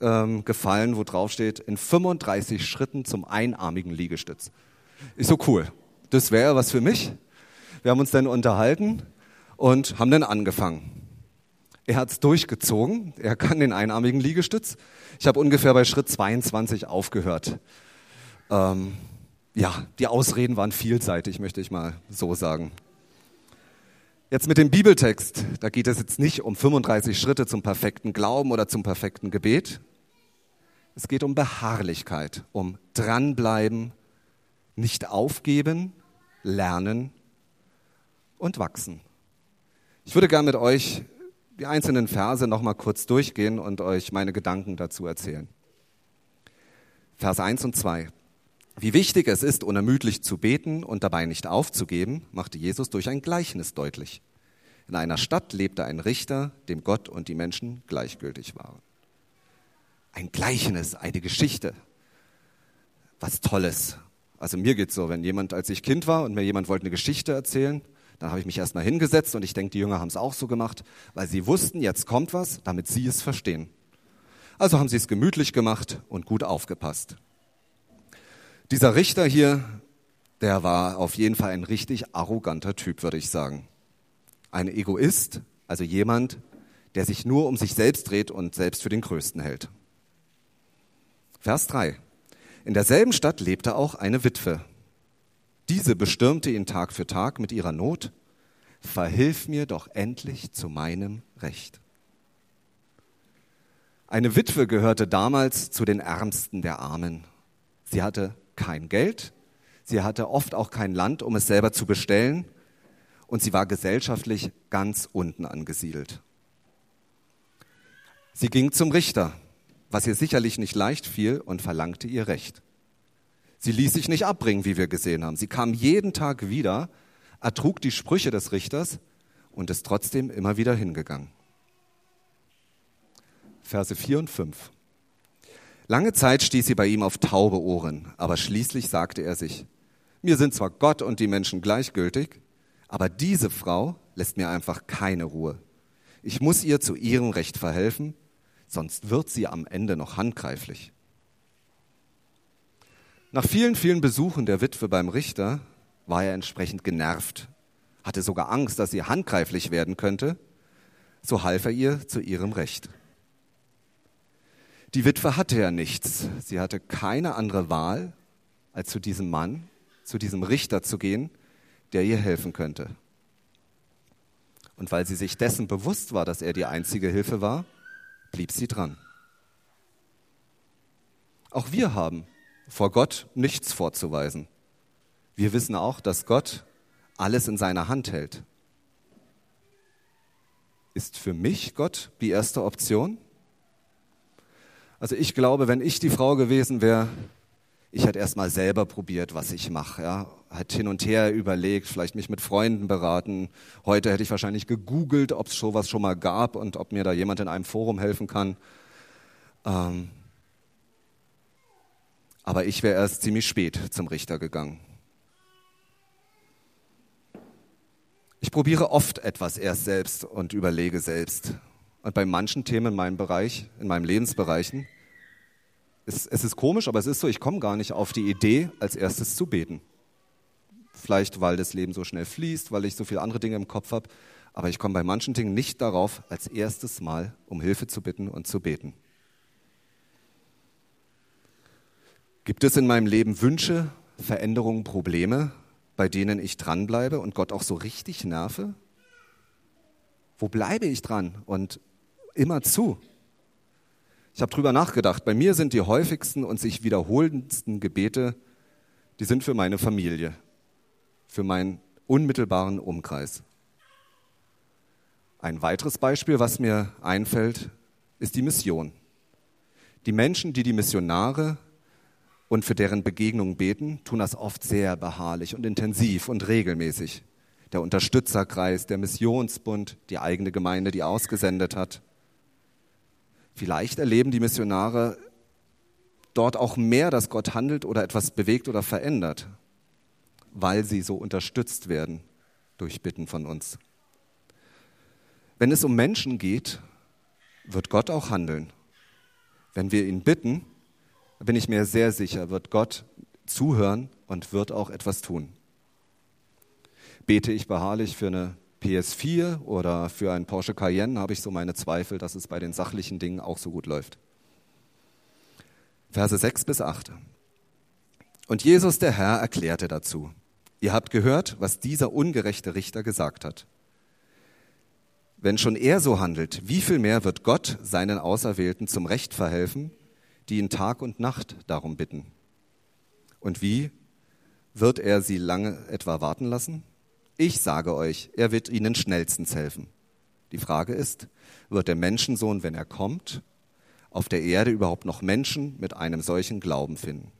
ähm, gefallen, wo drauf steht, in 35 Schritten zum einarmigen Liegestütz. Ist so cool. Das wäre was für mich. Wir haben uns dann unterhalten und haben dann angefangen. Er hat es durchgezogen. Er kann den einarmigen Liegestütz. Ich habe ungefähr bei Schritt 22 aufgehört. Ähm, ja, die Ausreden waren vielseitig, möchte ich mal so sagen. Jetzt mit dem Bibeltext, da geht es jetzt nicht um 35 Schritte zum perfekten Glauben oder zum perfekten Gebet. Es geht um Beharrlichkeit, um dranbleiben, nicht aufgeben, lernen und wachsen. Ich würde gerne mit euch die einzelnen Verse noch mal kurz durchgehen und euch meine Gedanken dazu erzählen. Vers 1 und 2. Wie wichtig es ist, unermüdlich zu beten und dabei nicht aufzugeben, machte Jesus durch ein Gleichnis deutlich. In einer Stadt lebte ein Richter, dem Gott und die Menschen gleichgültig waren. Ein Gleichnis, eine Geschichte. Was Tolles. Also mir geht's so, wenn jemand, als ich Kind war und mir jemand wollte eine Geschichte erzählen, dann habe ich mich erstmal hingesetzt und ich denke, die Jünger haben es auch so gemacht, weil sie wussten, jetzt kommt was, damit sie es verstehen. Also haben sie es gemütlich gemacht und gut aufgepasst. Dieser Richter hier, der war auf jeden Fall ein richtig arroganter Typ, würde ich sagen. Ein Egoist, also jemand, der sich nur um sich selbst dreht und selbst für den Größten hält. Vers 3. In derselben Stadt lebte auch eine Witwe, diese bestürmte ihn Tag für Tag mit ihrer Not. Verhilf mir doch endlich zu meinem Recht. Eine Witwe gehörte damals zu den Ärmsten der Armen. Sie hatte kein Geld, sie hatte oft auch kein Land, um es selber zu bestellen, und sie war gesellschaftlich ganz unten angesiedelt. Sie ging zum Richter, was ihr sicherlich nicht leicht fiel, und verlangte ihr Recht. Sie ließ sich nicht abbringen, wie wir gesehen haben. Sie kam jeden Tag wieder, ertrug die Sprüche des Richters und ist trotzdem immer wieder hingegangen. Verse 4 und 5. Lange Zeit stieß sie bei ihm auf taube Ohren, aber schließlich sagte er sich, mir sind zwar Gott und die Menschen gleichgültig, aber diese Frau lässt mir einfach keine Ruhe. Ich muss ihr zu ihrem Recht verhelfen, sonst wird sie am Ende noch handgreiflich. Nach vielen, vielen Besuchen der Witwe beim Richter war er entsprechend genervt, hatte sogar Angst, dass sie handgreiflich werden könnte. So half er ihr zu ihrem Recht. Die Witwe hatte ja nichts. Sie hatte keine andere Wahl, als zu diesem Mann, zu diesem Richter zu gehen, der ihr helfen könnte. Und weil sie sich dessen bewusst war, dass er die einzige Hilfe war, blieb sie dran. Auch wir haben vor Gott nichts vorzuweisen. Wir wissen auch, dass Gott alles in seiner Hand hält. Ist für mich Gott die erste Option? Also ich glaube, wenn ich die Frau gewesen wäre, ich hätte erst mal selber probiert, was ich mache. Ja? Hätte hin und her überlegt, vielleicht mich mit Freunden beraten. Heute hätte ich wahrscheinlich gegoogelt, ob es sowas schon mal gab und ob mir da jemand in einem Forum helfen kann. Ähm, aber ich wäre erst ziemlich spät zum Richter gegangen. Ich probiere oft etwas erst selbst und überlege selbst. Und bei manchen Themen in meinem Bereich, in meinen Lebensbereichen, ist, es ist komisch, aber es ist so, ich komme gar nicht auf die Idee, als erstes zu beten. Vielleicht, weil das Leben so schnell fließt, weil ich so viele andere Dinge im Kopf habe. Aber ich komme bei manchen Dingen nicht darauf, als erstes Mal um Hilfe zu bitten und zu beten. Gibt es in meinem Leben Wünsche, Veränderungen, Probleme, bei denen ich dranbleibe und Gott auch so richtig nerve? Wo bleibe ich dran und immer zu? Ich habe drüber nachgedacht. Bei mir sind die häufigsten und sich wiederholendsten Gebete, die sind für meine Familie, für meinen unmittelbaren Umkreis. Ein weiteres Beispiel, was mir einfällt, ist die Mission. Die Menschen, die die Missionare und für deren Begegnung beten, tun das oft sehr beharrlich und intensiv und regelmäßig. Der Unterstützerkreis, der Missionsbund, die eigene Gemeinde, die ausgesendet hat. Vielleicht erleben die Missionare dort auch mehr, dass Gott handelt oder etwas bewegt oder verändert, weil sie so unterstützt werden durch Bitten von uns. Wenn es um Menschen geht, wird Gott auch handeln Wenn wir ihn bitten, bin ich mir sehr sicher, wird Gott zuhören und wird auch etwas tun. Bete ich beharrlich für eine PS4 oder für einen Porsche Cayenne, habe ich so meine Zweifel, dass es bei den sachlichen Dingen auch so gut läuft. Verse 6 bis 8. Und Jesus der Herr erklärte dazu, ihr habt gehört, was dieser ungerechte Richter gesagt hat. Wenn schon er so handelt, wie viel mehr wird Gott seinen Auserwählten zum Recht verhelfen, die ihn Tag und Nacht darum bitten? Und wie wird er sie lange etwa warten lassen? Ich sage euch, er wird ihnen schnellstens helfen. Die Frage ist, wird der Menschensohn, wenn er kommt, auf der Erde überhaupt noch Menschen mit einem solchen Glauben finden?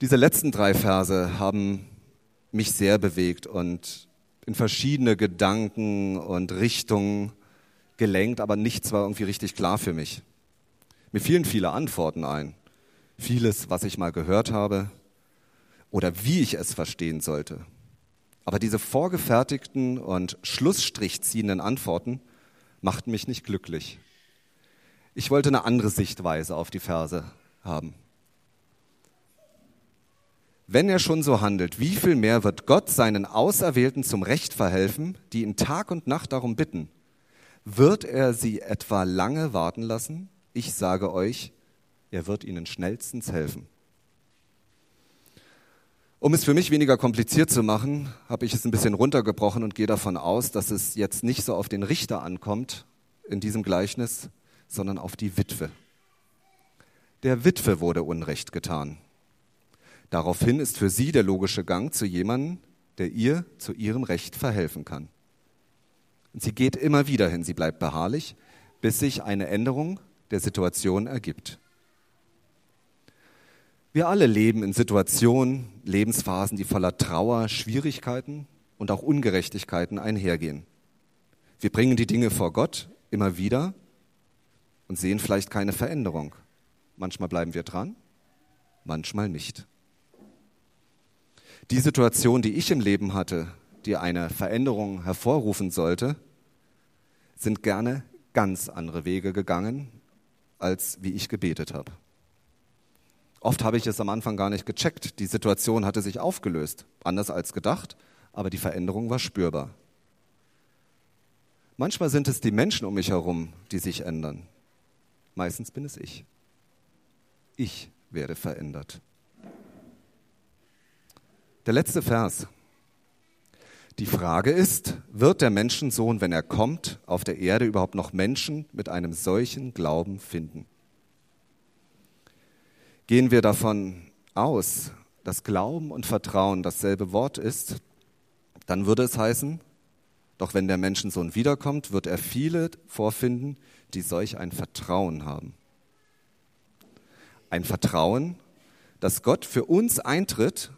Diese letzten drei Verse haben mich sehr bewegt und in verschiedene Gedanken und Richtungen gelenkt, aber nichts war irgendwie richtig klar für mich. Mir fielen viele Antworten ein. Vieles, was ich mal gehört habe oder wie ich es verstehen sollte. Aber diese vorgefertigten und Schlussstrich ziehenden Antworten machten mich nicht glücklich. Ich wollte eine andere Sichtweise auf die Verse haben. Wenn er schon so handelt, wie viel mehr wird Gott seinen Auserwählten zum Recht verhelfen, die ihn Tag und Nacht darum bitten? Wird er sie etwa lange warten lassen? Ich sage euch, er wird ihnen schnellstens helfen. Um es für mich weniger kompliziert zu machen, habe ich es ein bisschen runtergebrochen und gehe davon aus, dass es jetzt nicht so auf den Richter ankommt in diesem Gleichnis, sondern auf die Witwe. Der Witwe wurde Unrecht getan. Daraufhin ist für sie der logische Gang zu jemandem, der ihr zu ihrem Recht verhelfen kann. Und sie geht immer wieder hin, sie bleibt beharrlich, bis sich eine Änderung der Situation ergibt. Wir alle leben in Situationen, Lebensphasen, die voller Trauer, Schwierigkeiten und auch Ungerechtigkeiten einhergehen. Wir bringen die Dinge vor Gott immer wieder und sehen vielleicht keine Veränderung. Manchmal bleiben wir dran, manchmal nicht. Die Situation, die ich im Leben hatte, die eine Veränderung hervorrufen sollte, sind gerne ganz andere Wege gegangen, als wie ich gebetet habe. Oft habe ich es am Anfang gar nicht gecheckt. Die Situation hatte sich aufgelöst, anders als gedacht, aber die Veränderung war spürbar. Manchmal sind es die Menschen um mich herum, die sich ändern. Meistens bin es ich. Ich werde verändert. Der letzte Vers. Die Frage ist, wird der Menschensohn, wenn er kommt, auf der Erde überhaupt noch Menschen mit einem solchen Glauben finden? Gehen wir davon aus, dass Glauben und Vertrauen dasselbe Wort ist, dann würde es heißen, doch wenn der Menschensohn wiederkommt, wird er viele vorfinden, die solch ein Vertrauen haben. Ein Vertrauen, dass Gott für uns eintritt,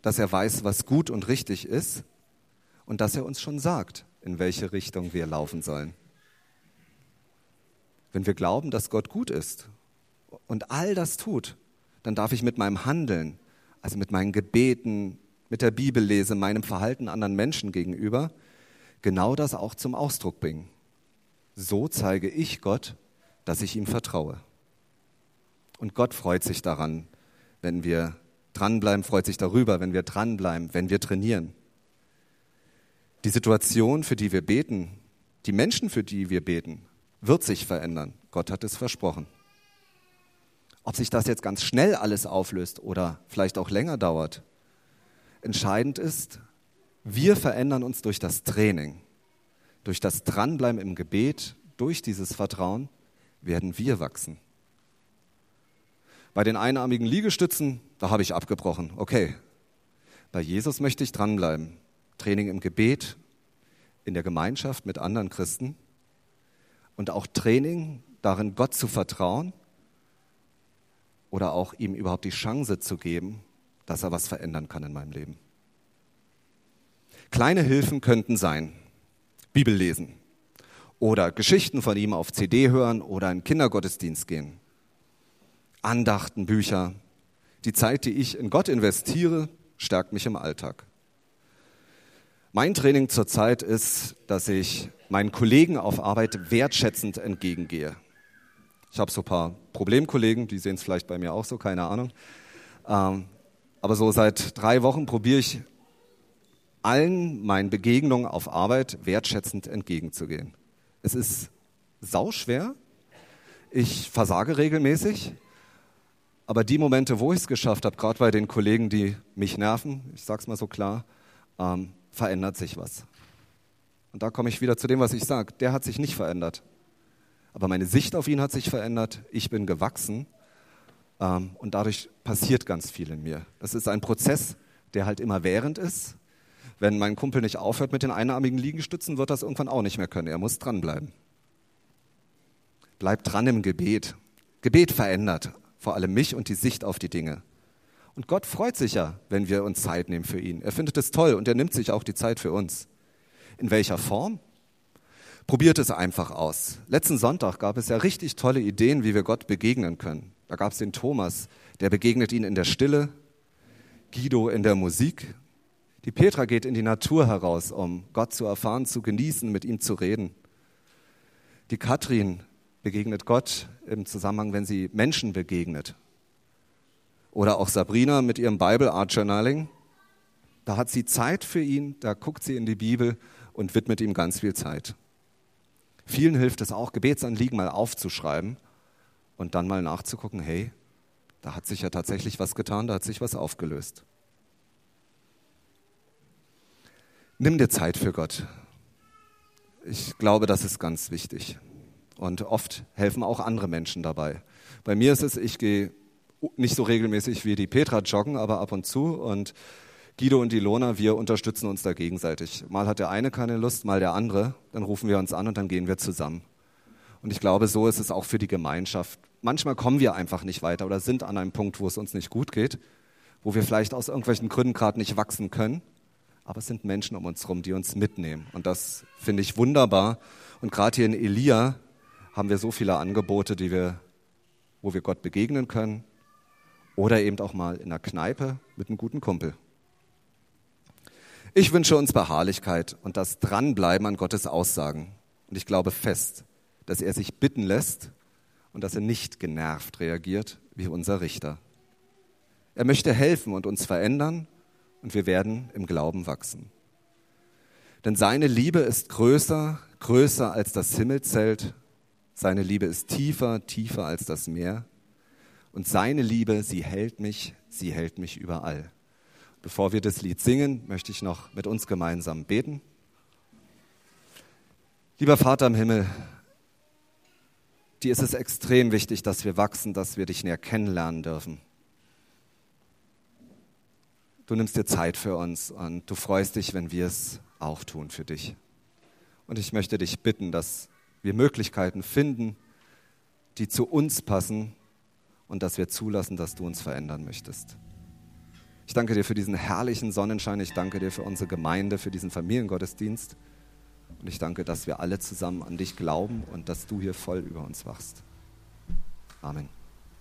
dass er weiß, was gut und richtig ist und dass er uns schon sagt, in welche Richtung wir laufen sollen. Wenn wir glauben, dass Gott gut ist und all das tut, dann darf ich mit meinem Handeln, also mit meinen Gebeten, mit der Bibellese, meinem Verhalten anderen Menschen gegenüber, genau das auch zum Ausdruck bringen. So zeige ich Gott, dass ich ihm vertraue. Und Gott freut sich daran, wenn wir dranbleiben, freut sich darüber, wenn wir dranbleiben, wenn wir trainieren. Die Situation, für die wir beten, die Menschen, für die wir beten, wird sich verändern. Gott hat es versprochen. Ob sich das jetzt ganz schnell alles auflöst oder vielleicht auch länger dauert, entscheidend ist, wir verändern uns durch das Training, durch das Dranbleiben im Gebet, durch dieses Vertrauen werden wir wachsen. Bei den einarmigen Liegestützen, da habe ich abgebrochen. Okay. Bei Jesus möchte ich dranbleiben. Training im Gebet, in der Gemeinschaft mit anderen Christen und auch Training darin, Gott zu vertrauen oder auch ihm überhaupt die Chance zu geben, dass er was verändern kann in meinem Leben. Kleine Hilfen könnten sein, Bibel lesen oder Geschichten von ihm auf CD hören oder in Kindergottesdienst gehen. Andachten, Bücher. Die Zeit, die ich in Gott investiere, stärkt mich im Alltag. Mein Training zurzeit ist, dass ich meinen Kollegen auf Arbeit wertschätzend entgegengehe. Ich habe so ein paar Problemkollegen, die sehen es vielleicht bei mir auch so, keine Ahnung. Ähm, aber so seit drei Wochen probiere ich allen meinen Begegnungen auf Arbeit wertschätzend entgegenzugehen. Es ist sauschwer. Ich versage regelmäßig. Aber die Momente, wo ich es geschafft habe, gerade bei den Kollegen, die mich nerven, ich sage es mal so klar, ähm, verändert sich was. Und da komme ich wieder zu dem, was ich sage. Der hat sich nicht verändert. Aber meine Sicht auf ihn hat sich verändert. Ich bin gewachsen. Ähm, und dadurch passiert ganz viel in mir. Das ist ein Prozess, der halt immer während ist. Wenn mein Kumpel nicht aufhört mit den einarmigen Liegestützen, wird das irgendwann auch nicht mehr können. Er muss dranbleiben. Bleib dran im Gebet. Gebet verändert vor allem mich und die Sicht auf die Dinge. Und Gott freut sich ja, wenn wir uns Zeit nehmen für ihn. Er findet es toll und er nimmt sich auch die Zeit für uns. In welcher Form? Probiert es einfach aus. Letzten Sonntag gab es ja richtig tolle Ideen, wie wir Gott begegnen können. Da gab es den Thomas, der begegnet ihn in der Stille, Guido in der Musik. Die Petra geht in die Natur heraus, um Gott zu erfahren, zu genießen, mit ihm zu reden. Die Katrin begegnet Gott im Zusammenhang, wenn sie Menschen begegnet. Oder auch Sabrina mit ihrem Bible Art Journaling. Da hat sie Zeit für ihn, da guckt sie in die Bibel und widmet ihm ganz viel Zeit. Vielen hilft es auch, Gebetsanliegen mal aufzuschreiben und dann mal nachzugucken, hey, da hat sich ja tatsächlich was getan, da hat sich was aufgelöst. Nimm dir Zeit für Gott. Ich glaube, das ist ganz wichtig. Und oft helfen auch andere Menschen dabei. Bei mir ist es, ich gehe nicht so regelmäßig wie die Petra joggen, aber ab und zu. Und Guido und Ilona, wir unterstützen uns da gegenseitig. Mal hat der eine keine Lust, mal der andere. Dann rufen wir uns an und dann gehen wir zusammen. Und ich glaube, so ist es auch für die Gemeinschaft. Manchmal kommen wir einfach nicht weiter oder sind an einem Punkt, wo es uns nicht gut geht, wo wir vielleicht aus irgendwelchen Gründen gerade nicht wachsen können. Aber es sind Menschen um uns herum, die uns mitnehmen. Und das finde ich wunderbar. Und gerade hier in Elia haben wir so viele Angebote, die wir, wo wir Gott begegnen können. Oder eben auch mal in der Kneipe mit einem guten Kumpel. Ich wünsche uns Beharrlichkeit und das Dranbleiben an Gottes Aussagen. Und ich glaube fest, dass er sich bitten lässt und dass er nicht genervt reagiert wie unser Richter. Er möchte helfen und uns verändern und wir werden im Glauben wachsen. Denn seine Liebe ist größer, größer als das Himmelzelt. Seine Liebe ist tiefer, tiefer als das Meer. Und seine Liebe, sie hält mich, sie hält mich überall. Bevor wir das Lied singen, möchte ich noch mit uns gemeinsam beten. Lieber Vater im Himmel, dir ist es extrem wichtig, dass wir wachsen, dass wir dich näher kennenlernen dürfen. Du nimmst dir Zeit für uns und du freust dich, wenn wir es auch tun für dich. Und ich möchte dich bitten, dass wir Möglichkeiten finden, die zu uns passen und dass wir zulassen, dass du uns verändern möchtest. Ich danke dir für diesen herrlichen Sonnenschein. Ich danke dir für unsere Gemeinde, für diesen Familiengottesdienst. Und ich danke, dass wir alle zusammen an dich glauben und dass du hier voll über uns wachst. Amen.